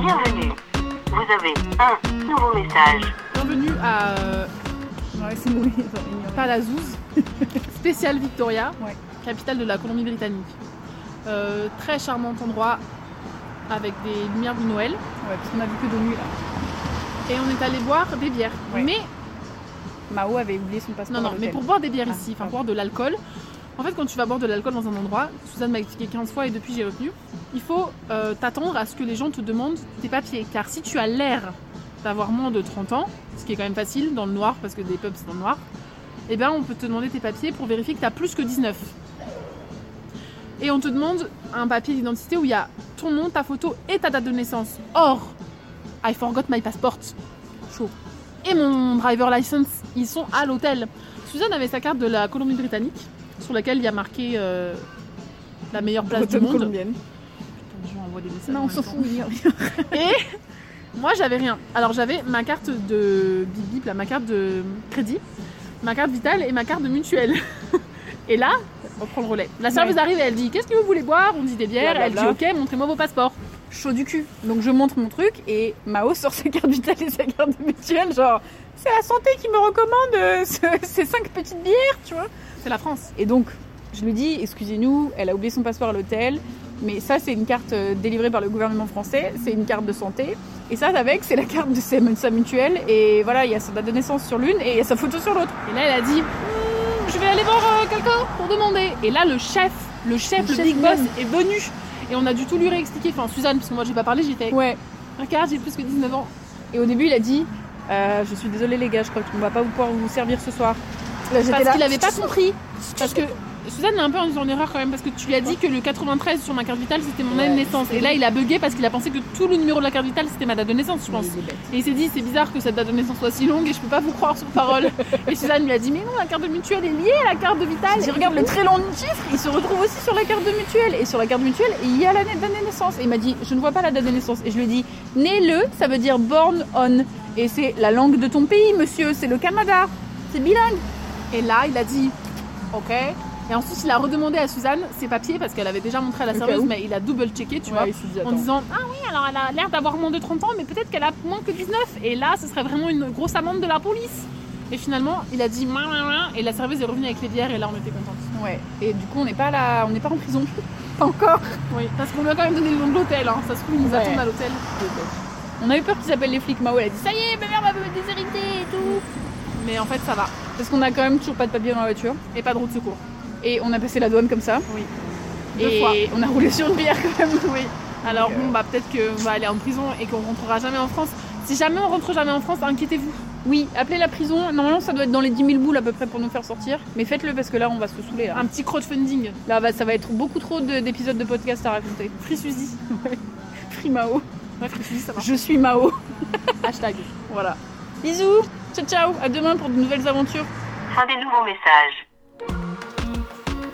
Bienvenue. Vous avez un nouveau message. Bienvenue à euh, Ouais, c'est mouillé. Palazouz, spécial Victoria, Ouais. capitale de la Colombie-Britannique. Euh, très charmant endroit avec des lumières du Noël. Ouais, parce qu'on a vu que de nuit là. Et on est allé boire des bières. Ouais. Mais Mao avait oublié son passeport. non, non, mais pour boire des bières Ah, ici, enfin pardon. boire de l'alcool. En fait, quand tu vas boire de l'alcool dans un endroit, Suzanne m'a expliqué 15 fois et depuis j'ai retenu, il faut euh, t'attendre à ce que les gens te demandent tes papiers. Car si tu as l'air d'avoir moins de 30 ans, ce qui est quand même facile dans le noir parce que des pubs c'est dans le noir, eh bien on peut te demander tes papiers pour vérifier que tu as plus que 19. Et on te demande un papier d'identité où il y a ton nom, ta photo et ta date de naissance. Or, I forgot my passport. Chaud. Et mon driver license, ils sont à l'hôtel. Suzanne avait sa carte de la Colombie-Britannique, sur laquelle il y a marqué euh, la meilleure place du Bretonne monde. colombienne. Les gens envoient des messages Non, on s'en fout. Et moi, j'avais rien. Alors, j'avais ma carte de bip bip, là, ma carte de crédit, ma carte vitale et ma carte de mutuelle. Et là, on prend le relais. La serveuse Ouais. arrive et elle dit Qu'est-ce que vous voulez boire? On dit des bières. Blablabla. Elle dit Ok, montrez-moi vos passeports. Chaud du cul. Donc je montre mon truc et Mao sort sa carte vitale et sa carte de mutuelle. Genre, c'est la santé qui me recommande euh, ce- ces cinq petites bières, tu vois. C'est la France. Et donc, je lui dis, excusez-nous, elle a oublié son passeport à l'hôtel, mais ça, c'est une carte euh, délivrée par le gouvernement français, c'est une carte de santé. Et ça, avec, c'est la carte de sa, mutuelle. Et voilà, il y a sa date de naissance sur l'une et il y a sa photo sur l'autre. Et là, elle a dit Hmm, Je vais aller voir euh, quelqu'un pour demander. Et là, le chef, le chef, Le le, chef big boss même. est venu. Et on a du tout lui réexpliquer. Enfin, Suzanne, parce que moi, j'ai pas parlé, j'étais Ouais. Regarde, j'ai plus que 19 ans. Et au début, il a dit, euh, je suis désolé les gars, je crois qu'on va pas pouvoir vous servir ce soir. Là, Parce qu'il avait pas compris. Parce que Suzanne est un peu en erreur quand même parce que tu lui as dit que le 93 sur ma carte vitale c'était mon année de naissance et là il a bugué parce qu'il a pensé que tout le numéro de la carte vitale c'était ma date de naissance je pense. Et il s'est dit c'est bizarre que cette date de naissance soit si longue et je peux pas vous croire sur parole. et Suzanne lui a dit mais non la carte de mutuelle est liée à la carte de vitale. Si regarde le très long chiffre, il se retrouve aussi sur la carte de mutuelle. Et sur la carte de mutuelle, il y a l'année de naissance. Et il m'a dit, je ne vois pas la date de naissance. Et je lui ai dit, né le, ça veut dire born on. Et c'est la langue de ton pays, monsieur, c'est le Canada. C'est bilingue. Et là il a dit ok. Et ensuite il a redemandé à Suzanne ses papiers parce qu'elle avait déjà montré à la serveuse mais il a double checké tu vois. dit, en disant Ah oui, alors elle a l'air d'avoir moins de 30 ans, mais peut-être qu'elle a moins que 19. Et là, ce serait vraiment une grosse amende de la police. Et finalement, il a dit mouah, mouah et la serveuse est revenue avec les bières, et là, on était contente. Ouais. Et du coup, on n'est pas là, on n'est pas en prison. pas encore. Oui, parce qu'on lui a quand même donné le nom de l'hôtel. Hein. Ça se trouve, il nous Ouais. attend à l'hôtel. On a eu peur qu'ils appellent les flics. Mao, elle a dit, ça y est, ma mère va me déshériter et tout. Mais en fait, ça va. Parce qu'on a quand même toujours pas de papier dans la voiture. Et pas de roue de secours. Et on a passé la douane comme ça. Oui. Deux et fois. on a roulé sur une bière quand même. Oui. Alors, Donc, euh, bon, bah, peut-être qu'on va aller en prison et qu'on rentrera jamais en France. Si jamais on rentre jamais en France, inquiétez-vous. Oui, appelez la prison. Normalement, ça doit être dans les 10 000 boules à peu près pour nous faire sortir. Mais faites-le parce que là, on va se saouler. Là, Un petit crowdfunding. là va- ça va être beaucoup trop de- d'épisodes de podcast à raconter. Free Suzy. Free Mao. Ouais, Free Suzy, ça marche. Je suis Mao. Hashtag. Voilà. Bisous. Ciao, ciao. À demain pour de nouvelles aventures. Fin des nouveaux messages.